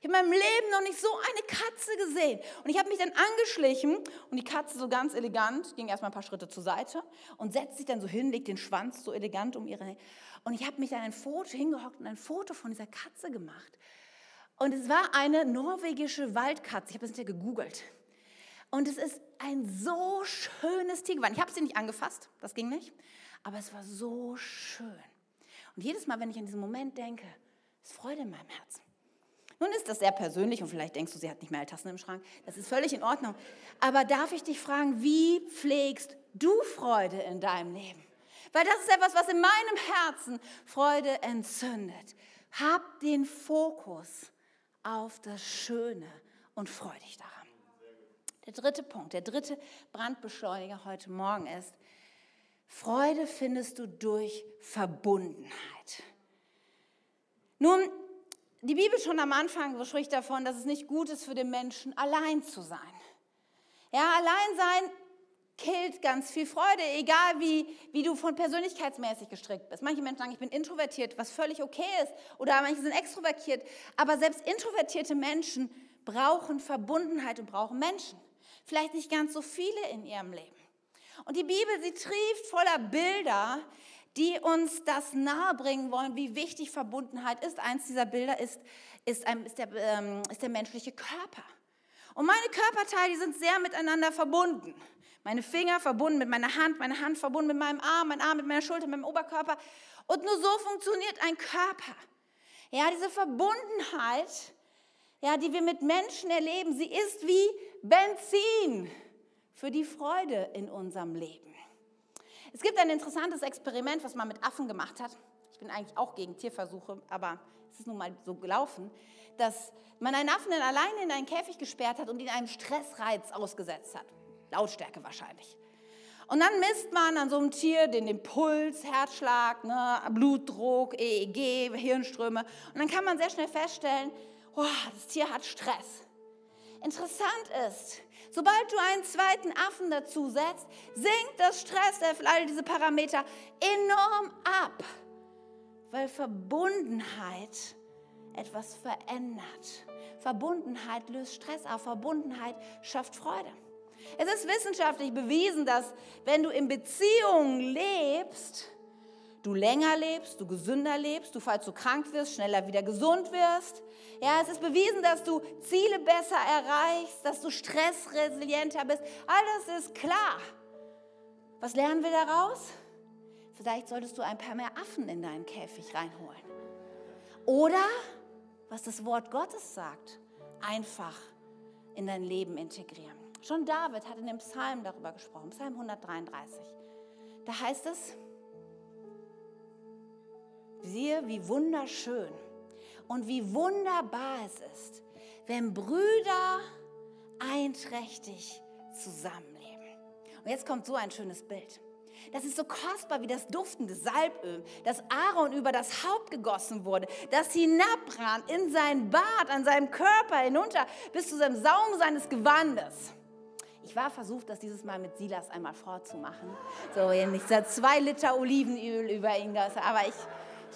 Ich habe in meinem Leben noch nicht so eine Katze gesehen. Und ich habe mich dann angeschlichen und die Katze so ganz elegant ging erstmal ein paar Schritte zur Seite und setzt sich dann so hin, legt den Schwanz so elegant um ihre. Und ich habe mich dann ein Foto hingehockt und ein Foto von dieser Katze gemacht. Und es war eine norwegische Waldkatze. Ich habe das hinterher gegoogelt. Und es ist ein so schönes Tier geworden. Ich habe sie nicht angefasst, das ging nicht, aber es war so schön. Und jedes Mal, wenn ich an diesen Moment denke, ist Freude in meinem Herzen. Nun ist das sehr persönlich und vielleicht denkst du, sie hat nicht mehr alle Tassen im Schrank. Das ist völlig in Ordnung. Aber darf ich dich fragen, wie pflegst du Freude in deinem Leben? Weil das ist etwas, was in meinem Herzen Freude entzündet. Hab den Fokus auf das Schöne und freu dich daran. Der dritte Punkt, der dritte Brandbeschleuniger heute Morgen ist, Freude findest du durch Verbundenheit. Nun, die Bibel schon am Anfang spricht davon, dass es nicht gut ist für den Menschen, allein zu sein. Ja, allein sein killt ganz viel Freude, egal wie, wie du von persönlichkeitsmäßig gestrickt bist. Manche Menschen sagen, ich bin introvertiert, was völlig okay ist, oder manche sind extrovertiert. Aber selbst introvertierte Menschen brauchen Verbundenheit und brauchen Menschen vielleicht nicht ganz so viele in ihrem Leben. Und die Bibel, sie trieft voller Bilder, die uns das nahebringen wollen, wie wichtig Verbundenheit ist. Eins dieser Bilder ist, ist, ein, ist, der, ähm, ist der menschliche Körper. Und meine Körperteile, die sind sehr miteinander verbunden. Meine Finger verbunden mit meiner Hand, meine Hand verbunden mit meinem Arm, mein Arm mit meiner Schulter, mit meinem Oberkörper. Und nur so funktioniert ein Körper. Ja, diese Verbundenheit, ja, die wir mit Menschen erleben, sie ist wie Benzin für die Freude in unserem Leben. Es gibt ein interessantes Experiment, was man mit Affen gemacht hat. Ich bin eigentlich auch gegen Tierversuche, aber es ist nun mal so gelaufen, dass man einen Affen dann alleine in einen Käfig gesperrt hat und ihn einem Stressreiz ausgesetzt hat. Lautstärke wahrscheinlich. Und dann misst man an so einem Tier den, den Puls, Herzschlag, ne, Blutdruck, EEG, Hirnströme. Und dann kann man sehr schnell feststellen, oh, das Tier hat Stress. Interessant ist, Sobald du einen zweiten Affen dazu setzt, sinkt das Stresslevel, all diese Parameter enorm ab, weil Verbundenheit etwas verändert. Verbundenheit löst Stress auf, Verbundenheit schafft Freude. Es ist wissenschaftlich bewiesen, dass wenn du in Beziehungen lebst, du länger lebst, du gesünder lebst, du, falls du krank wirst, schneller wieder gesund wirst. Ja, es ist bewiesen, dass du Ziele besser erreichst, dass du stressresilienter bist. Alles ist klar. Was lernen wir daraus? Vielleicht solltest du ein paar mehr Affen in deinen Käfig reinholen. Oder, was das Wort Gottes sagt, einfach in dein Leben integrieren. Schon David hat in dem Psalm darüber gesprochen, Psalm 133. Da heißt es, siehe, wie wunderschön und wie wunderbar es ist, wenn Brüder einträchtig zusammenleben. Und jetzt kommt so ein schönes Bild. Das ist so kostbar wie das duftende Salböl, das Aaron über das Haupt gegossen wurde, das hinabrann in sein Bart, an seinem Körper hinunter bis zu seinem Saum seines Gewandes. Ich war versucht, das dieses Mal mit Silas einmal vorzumachen. So, nicht zwei Liter Olivenöl über ihn, aber ich,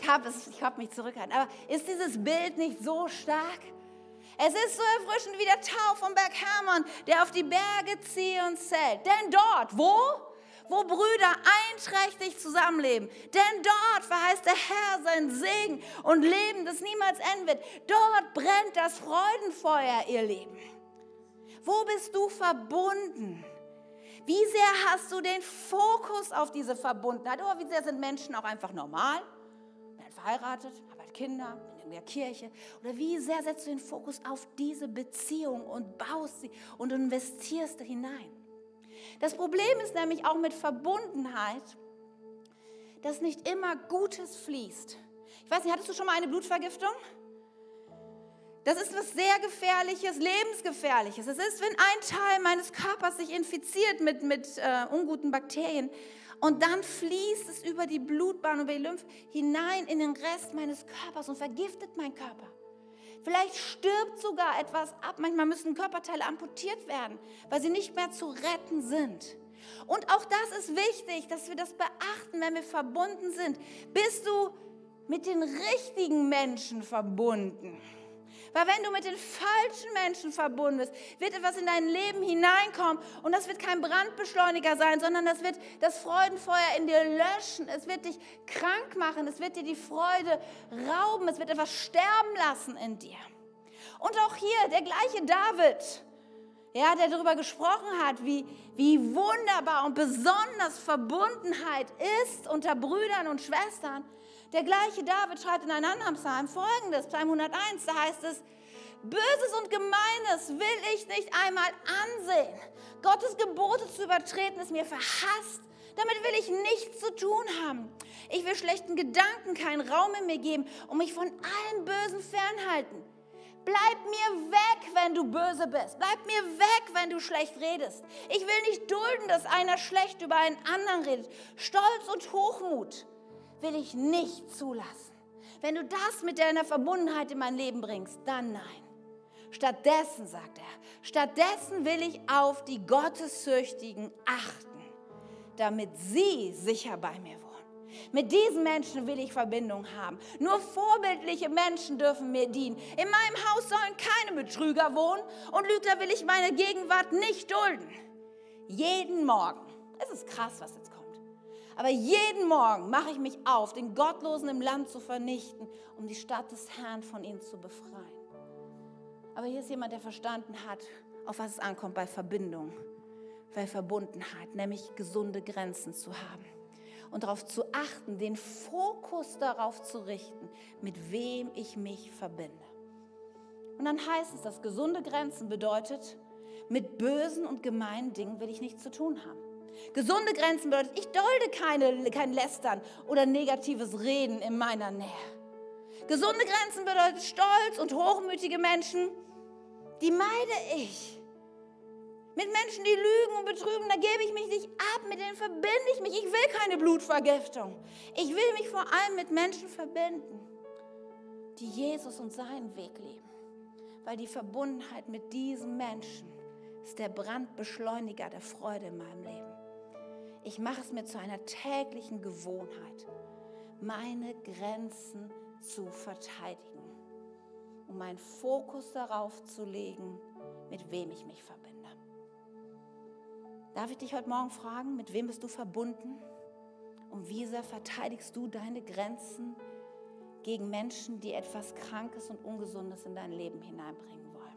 ich habe hab mich zurückgehalten. Aber ist dieses Bild nicht so stark? Es ist so erfrischend wie der Tau vom Berg Hermon, der auf die Berge Zion zählt. Denn dort, wo? Wo Brüder einträchtig zusammenleben. Denn dort verheißt der Herr seinen Segen und Leben, das niemals enden wird. Dort brennt das Freudenfeuer, ihr Leben. Wo bist du verbunden? Wie sehr hast du den Fokus auf diese Verbundenheit? Oder wie sehr sind Menschen auch einfach normal? Werden verheiratet, haben halt Kinder, in der Kirche. Oder wie sehr setzt du den Fokus auf diese Beziehung und baust sie und investierst hinein? Das Problem ist nämlich auch mit Verbundenheit, dass nicht immer Gutes fließt. Ich weiß nicht, hattest du schon mal eine Blutvergiftung? Das ist was sehr Gefährliches, Lebensgefährliches. Es ist, wenn ein Teil meines Körpers sich infiziert mit, mit äh, unguten Bakterien und dann fließt es über die Blutbahn, über die Lymph hinein in den Rest meines Körpers und vergiftet meinen Körper. Vielleicht stirbt sogar etwas ab. Manchmal müssen Körperteile amputiert werden, weil sie nicht mehr zu retten sind. Und auch das ist wichtig, dass wir das beachten, wenn wir verbunden sind. Bist du mit den richtigen Menschen verbunden? Weil wenn du mit den falschen Menschen verbunden bist, wird etwas in dein Leben hineinkommen und das wird kein Brandbeschleuniger sein, sondern das wird das Freudenfeuer in dir löschen. Es wird dich krank machen, es wird dir die Freude rauben, es wird etwas sterben lassen in dir. Und auch hier der gleiche David, ja, der darüber gesprochen hat, wie, wie wunderbar und besonders Verbundenheit ist unter Brüdern und Schwestern. Der gleiche David schreibt in einem anderen Psalm folgendes, Psalm 101, da heißt es, Böses und Gemeines will ich nicht einmal ansehen. Gottes Gebote zu übertreten ist mir verhasst. Damit will ich nichts zu tun haben. Ich will schlechten Gedanken keinen Raum in mir geben und mich von allem Bösen fernhalten. Bleib mir weg, wenn du böse bist. Bleib mir weg, wenn du schlecht redest. Ich will nicht dulden, dass einer schlecht über einen anderen redet. Stolz und Hochmut will ich nicht zulassen. Wenn du das mit deiner Verbundenheit in mein Leben bringst, dann nein. Stattdessen, sagt er, stattdessen will ich auf die Gottessüchtigen achten, damit sie sicher bei mir wohnen. Mit diesen Menschen will ich Verbindung haben. Nur vorbildliche Menschen dürfen mir dienen. In meinem Haus sollen keine Betrüger wohnen und Lügner will ich meine Gegenwart nicht dulden. Jeden Morgen, es ist krass, was jetzt kommt, aber jeden Morgen mache ich mich auf, den Gottlosen im Land zu vernichten, um die Stadt des Herrn von ihnen zu befreien. Aber hier ist jemand, der verstanden hat, auf was es ankommt bei Verbindung, bei Verbundenheit, nämlich gesunde Grenzen zu haben und darauf zu achten, den Fokus darauf zu richten, mit wem ich mich verbinde. Und dann heißt es, dass gesunde Grenzen bedeutet, mit bösen und gemeinen Dingen will ich nichts zu tun haben. Gesunde Grenzen bedeutet, ich dulde keine, kein Lästern oder negatives Reden in meiner Nähe. Gesunde Grenzen bedeutet stolz und hochmütige Menschen, die meide ich. Mit Menschen, die lügen und betrügen, da gebe ich mich nicht ab, mit denen verbinde ich mich. Ich will keine Blutvergiftung. Ich will mich vor allem mit Menschen verbinden, die Jesus und seinen Weg leben. Weil die Verbundenheit mit diesen Menschen ist der Brandbeschleuniger der Freude in meinem Leben. Ich mache es mir zu einer täglichen Gewohnheit, meine Grenzen zu verteidigen, um meinen Fokus darauf zu legen, mit wem ich mich verbinde. Darf ich dich heute Morgen fragen, mit wem bist du verbunden? Und wie sehr verteidigst du deine Grenzen gegen Menschen, die etwas Krankes und Ungesundes in dein Leben hineinbringen wollen?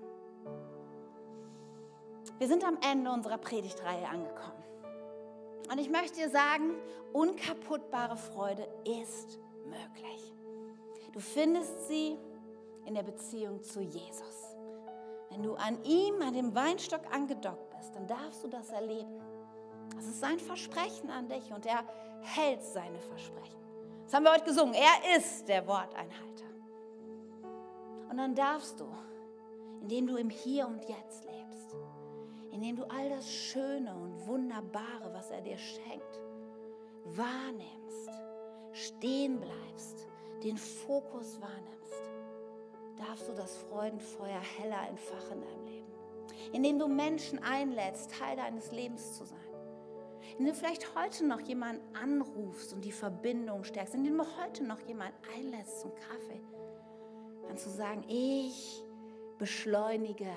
Wir sind am Ende unserer Predigtreihe angekommen. Und ich möchte dir sagen, unkaputtbare Freude ist möglich. Du findest sie in der Beziehung zu Jesus. Wenn du an ihm, an dem Weinstock angedockt bist, dann darfst du das erleben. Das ist sein Versprechen an dich und er hält seine Versprechen. Das haben wir heute gesungen. Er ist der Worteinhalter. Und dann darfst du, indem du im Hier und Jetzt lebst, indem du all das Schöne und Wunderbare, was er dir schenkt, wahrnimmst, stehen bleibst, den Fokus wahrnimmst, darfst du das Freudenfeuer heller entfachen in deinem Leben. Indem du Menschen einlädst, Teil deines Lebens zu sein. Indem du vielleicht heute noch jemanden anrufst und die Verbindung stärkst. Indem du heute noch jemanden einlädst zum Kaffee. Kannst du sagen, ich beschleunige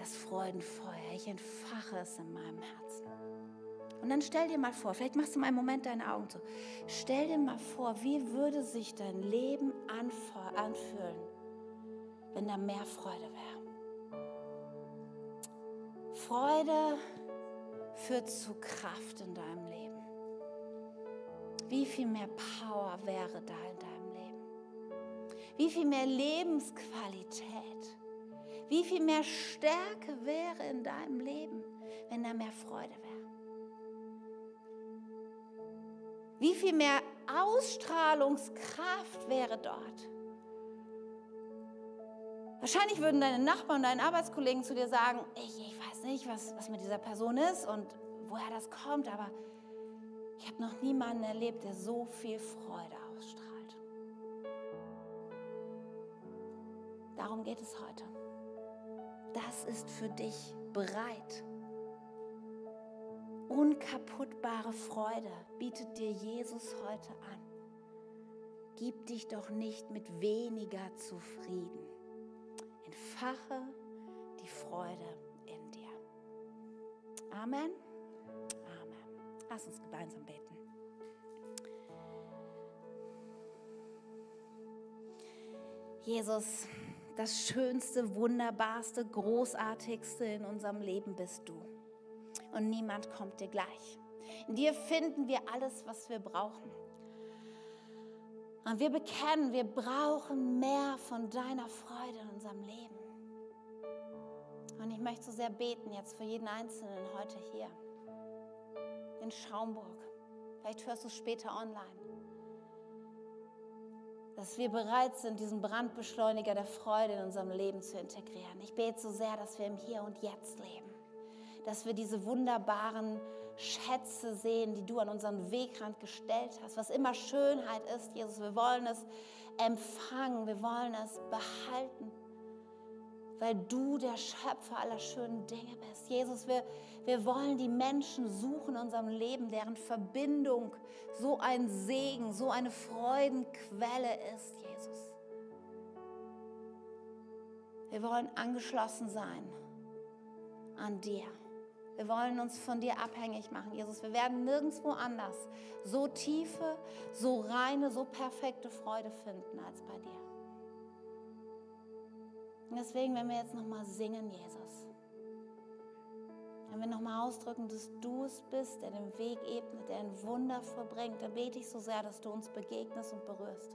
das Freudenfeuer. Ich entfache es in meinem Herzen. Und dann stell dir mal vor, vielleicht machst du mal einen Moment deine Augen zu. Stell dir mal vor, wie würde sich dein Leben anfühlen, wenn da mehr Freude wäre. Freude führt zu Kraft in deinem Leben. Wie viel mehr Power wäre da in deinem Leben? Wie viel mehr Lebensqualität? Wie viel mehr Stärke wäre in deinem Leben, wenn da mehr Freude wäre? Wie viel mehr Ausstrahlungskraft wäre dort? Wahrscheinlich würden deine Nachbarn und deine Arbeitskollegen zu dir sagen, ich, ich weiß nicht, was, was mit dieser Person ist und woher das kommt, aber ich habe noch niemanden erlebt, der so viel Freude ausstrahlt. Darum geht es heute. Das ist für dich bereit. Unkaputtbare Freude bietet dir Jesus heute an. Gib dich doch nicht mit weniger zufrieden. Entfache die Freude in dir. Amen. Amen. Lass uns gemeinsam beten. Jesus, das Schönste, Wunderbarste, Großartigste in unserem Leben bist du. Und niemand kommt dir gleich. In dir finden wir alles, was wir brauchen. Und wir bekennen, wir brauchen mehr von deiner Freude in unserem Leben. Und ich möchte so sehr beten jetzt für jeden Einzelnen heute hier in Schaumburg. Vielleicht hörst du es später online dass wir bereit sind, diesen Brandbeschleuniger der Freude in unserem Leben zu integrieren. Ich bete so sehr, dass wir im Hier und Jetzt leben, dass wir diese wunderbaren Schätze sehen, die du an unseren Wegrand gestellt hast, was immer Schönheit ist, Jesus. Wir wollen es empfangen, wir wollen es behalten weil du der Schöpfer aller schönen Dinge bist. Jesus, wir, wir wollen die Menschen suchen in unserem Leben, deren Verbindung so ein Segen, so eine Freudenquelle ist, Jesus. Wir wollen angeschlossen sein an dir. Wir wollen uns von dir abhängig machen, Jesus. Wir werden nirgendwo anders so tiefe, so reine, so perfekte Freude finden als bei dir. Und deswegen, wenn wir jetzt nochmal singen, Jesus, wenn wir nochmal ausdrücken, dass du es bist, der den Weg ebnet, der ein Wunder vollbringt, dann bete ich so sehr, dass du uns begegnest und berührst.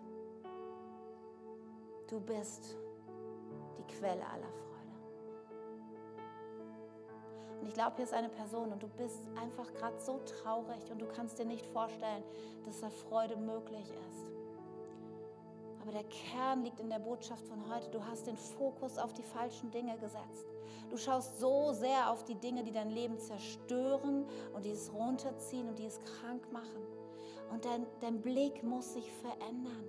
Du bist die Quelle aller Freude. Und ich glaube, hier ist eine Person und du bist einfach gerade so traurig und du kannst dir nicht vorstellen, dass da Freude möglich ist. Aber der Kern liegt in der Botschaft von heute. Du hast den Fokus auf die falschen Dinge gesetzt. Du schaust so sehr auf die Dinge, die dein Leben zerstören und die es runterziehen und die es krank machen. Und dein, dein Blick muss sich verändern.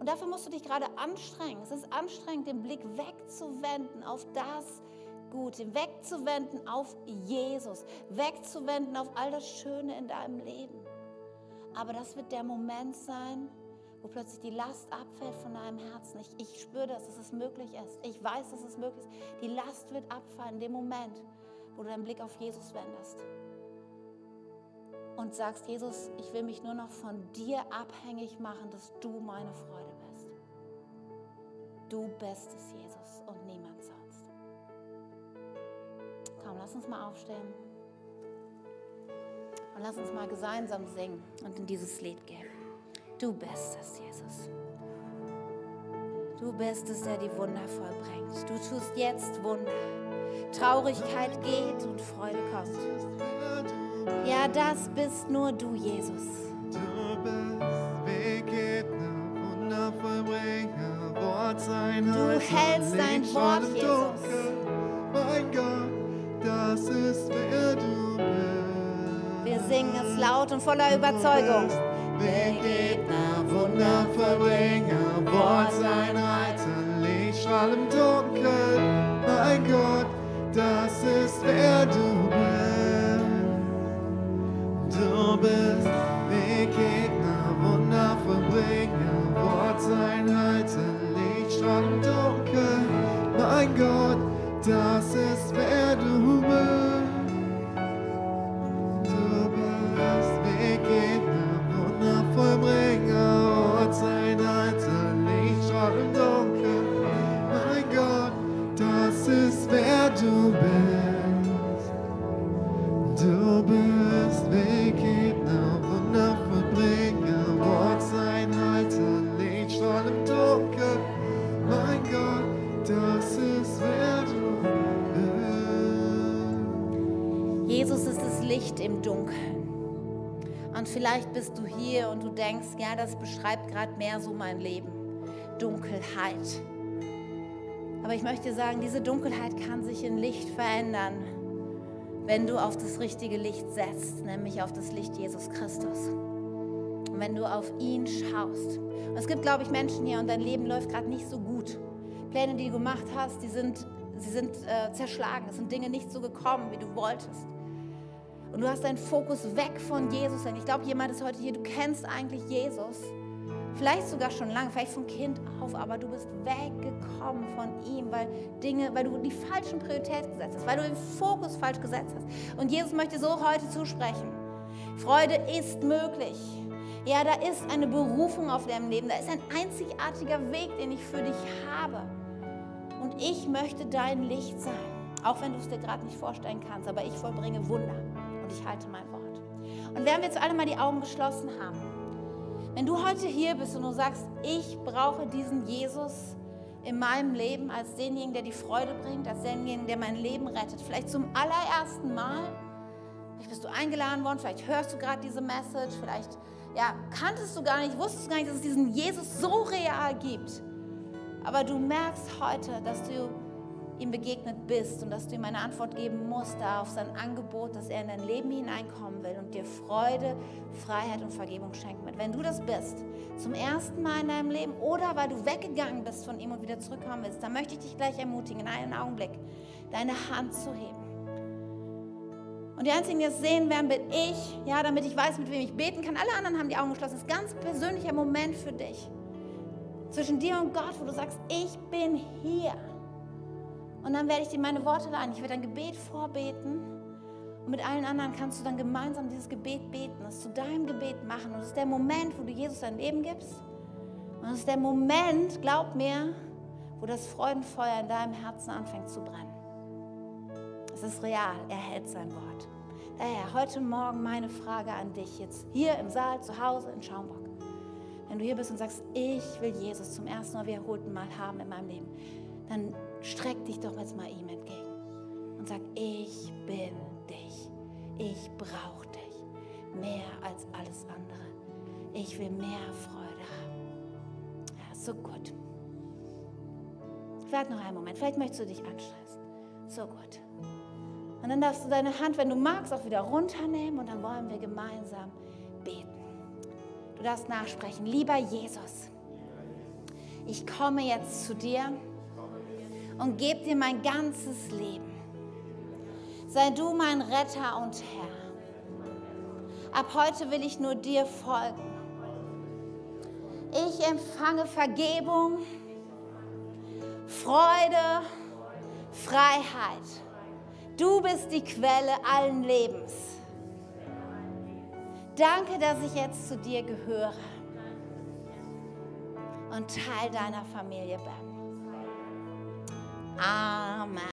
Und dafür musst du dich gerade anstrengen. Es ist anstrengend, den Blick wegzuwenden auf das, gut, wegzuwenden auf Jesus, wegzuwenden auf all das Schöne in deinem Leben. Aber das wird der Moment sein, wo plötzlich die Last abfällt von deinem Herzen. Ich, ich spüre das, dass es möglich ist. Ich weiß, dass es möglich ist. Die Last wird abfallen in dem Moment, wo du deinen Blick auf Jesus wendest. Und sagst, Jesus, ich will mich nur noch von dir abhängig machen, dass du meine Freude bist. Du bist es, Jesus, und niemand sonst. Komm, lass uns mal aufstehen. Und lass uns mal gemeinsam singen und in dieses Lied gehen. Du bist es, Jesus. Du bist es, der die Wunder vollbringt. Du tust jetzt Wunder. Traurigkeit geht und Freude kommt. Ja, das bist nur du, Jesus. Du bist Weggegner, Wundervollbringer, Wort sein Du hältst dein Wort, Jesus. Mein Gott, das ist wer du bist. Wir singen es laut und voller Überzeugung. Weggegner, Wundervollbringer, Wort sein Reiter, Lichtstrahl im Dunkeln. Denkst, ja, das beschreibt gerade mehr so mein Leben. Dunkelheit. Aber ich möchte sagen, diese Dunkelheit kann sich in Licht verändern, wenn du auf das richtige Licht setzt, nämlich auf das Licht Jesus Christus. Und wenn du auf ihn schaust. Und es gibt, glaube ich, Menschen hier und dein Leben läuft gerade nicht so gut. Pläne, die du gemacht hast, die sind, sie sind äh, zerschlagen. Es sind Dinge nicht so gekommen, wie du wolltest. Und du hast deinen Fokus weg von Jesus. Denn ich glaube, jemand ist heute hier, du kennst eigentlich Jesus. Vielleicht sogar schon lange, vielleicht von Kind auf, aber du bist weggekommen von ihm, weil Dinge, weil du die falschen Prioritäten gesetzt hast, weil du den Fokus falsch gesetzt hast. Und Jesus möchte so heute zusprechen. Freude ist möglich. Ja, da ist eine Berufung auf deinem Leben. Da ist ein einzigartiger Weg, den ich für dich habe. Und ich möchte dein Licht sein. Auch wenn du es dir gerade nicht vorstellen kannst, aber ich vollbringe Wunder und ich halte mein Wort. Und während wir jetzt alle mal die Augen geschlossen haben, wenn du heute hier bist und du sagst, ich brauche diesen Jesus in meinem Leben als denjenigen, der die Freude bringt, als denjenigen, der mein Leben rettet, vielleicht zum allerersten Mal, vielleicht bist du eingeladen worden, vielleicht hörst du gerade diese Message, vielleicht ja, kanntest du gar nicht, wusstest du gar nicht, dass es diesen Jesus so real gibt. Aber du merkst heute, dass du ihm begegnet bist und dass du ihm eine Antwort geben musst da auf sein Angebot, dass er in dein Leben hineinkommen will und dir Freude, Freiheit und Vergebung schenken wird. Wenn du das bist, zum ersten Mal in deinem Leben oder weil du weggegangen bist von ihm und wieder zurückkommen willst, dann möchte ich dich gleich ermutigen, in einen Augenblick deine Hand zu heben. Und die einzigen, die es sehen werden, bin ich, ja, damit ich weiß, mit wem ich beten kann. Alle anderen haben die Augen geschlossen. Das ist ein ganz persönlicher Moment für dich. Zwischen dir und Gott, wo du sagst, ich bin hier. Und dann werde ich dir meine Worte leihen. Ich werde ein Gebet vorbeten. Und mit allen anderen kannst du dann gemeinsam dieses Gebet beten, das zu deinem Gebet machen. Und es ist der Moment, wo du Jesus dein Leben gibst. Und es ist der Moment, glaub mir, wo das Freudenfeuer in deinem Herzen anfängt zu brennen. Es ist real, er hält sein Wort. Daher heute Morgen meine Frage an dich jetzt hier im Saal, zu Hause in Schaumburg. Wenn du hier bist und sagst, ich will Jesus zum ersten oder wiederholten Mal haben in meinem Leben, dann streck dich doch jetzt mal ihm entgegen und sag, ich bin dich. Ich brauche dich mehr als alles andere. Ich will mehr Freude haben. Ja, so gut. Vielleicht noch einen Moment. Vielleicht möchtest du dich anschließen. So gut. Und dann darfst du deine Hand, wenn du magst, auch wieder runternehmen und dann wollen wir gemeinsam beten. Du darfst nachsprechen. Lieber Jesus, ich komme jetzt zu dir und gebe dir mein ganzes Leben. Sei du mein Retter und Herr. Ab heute will ich nur dir folgen. Ich empfange Vergebung, Freude, Freiheit. Du bist die Quelle allen Lebens. Danke, dass ich jetzt zu dir gehöre und Teil deiner Familie bin. Amen.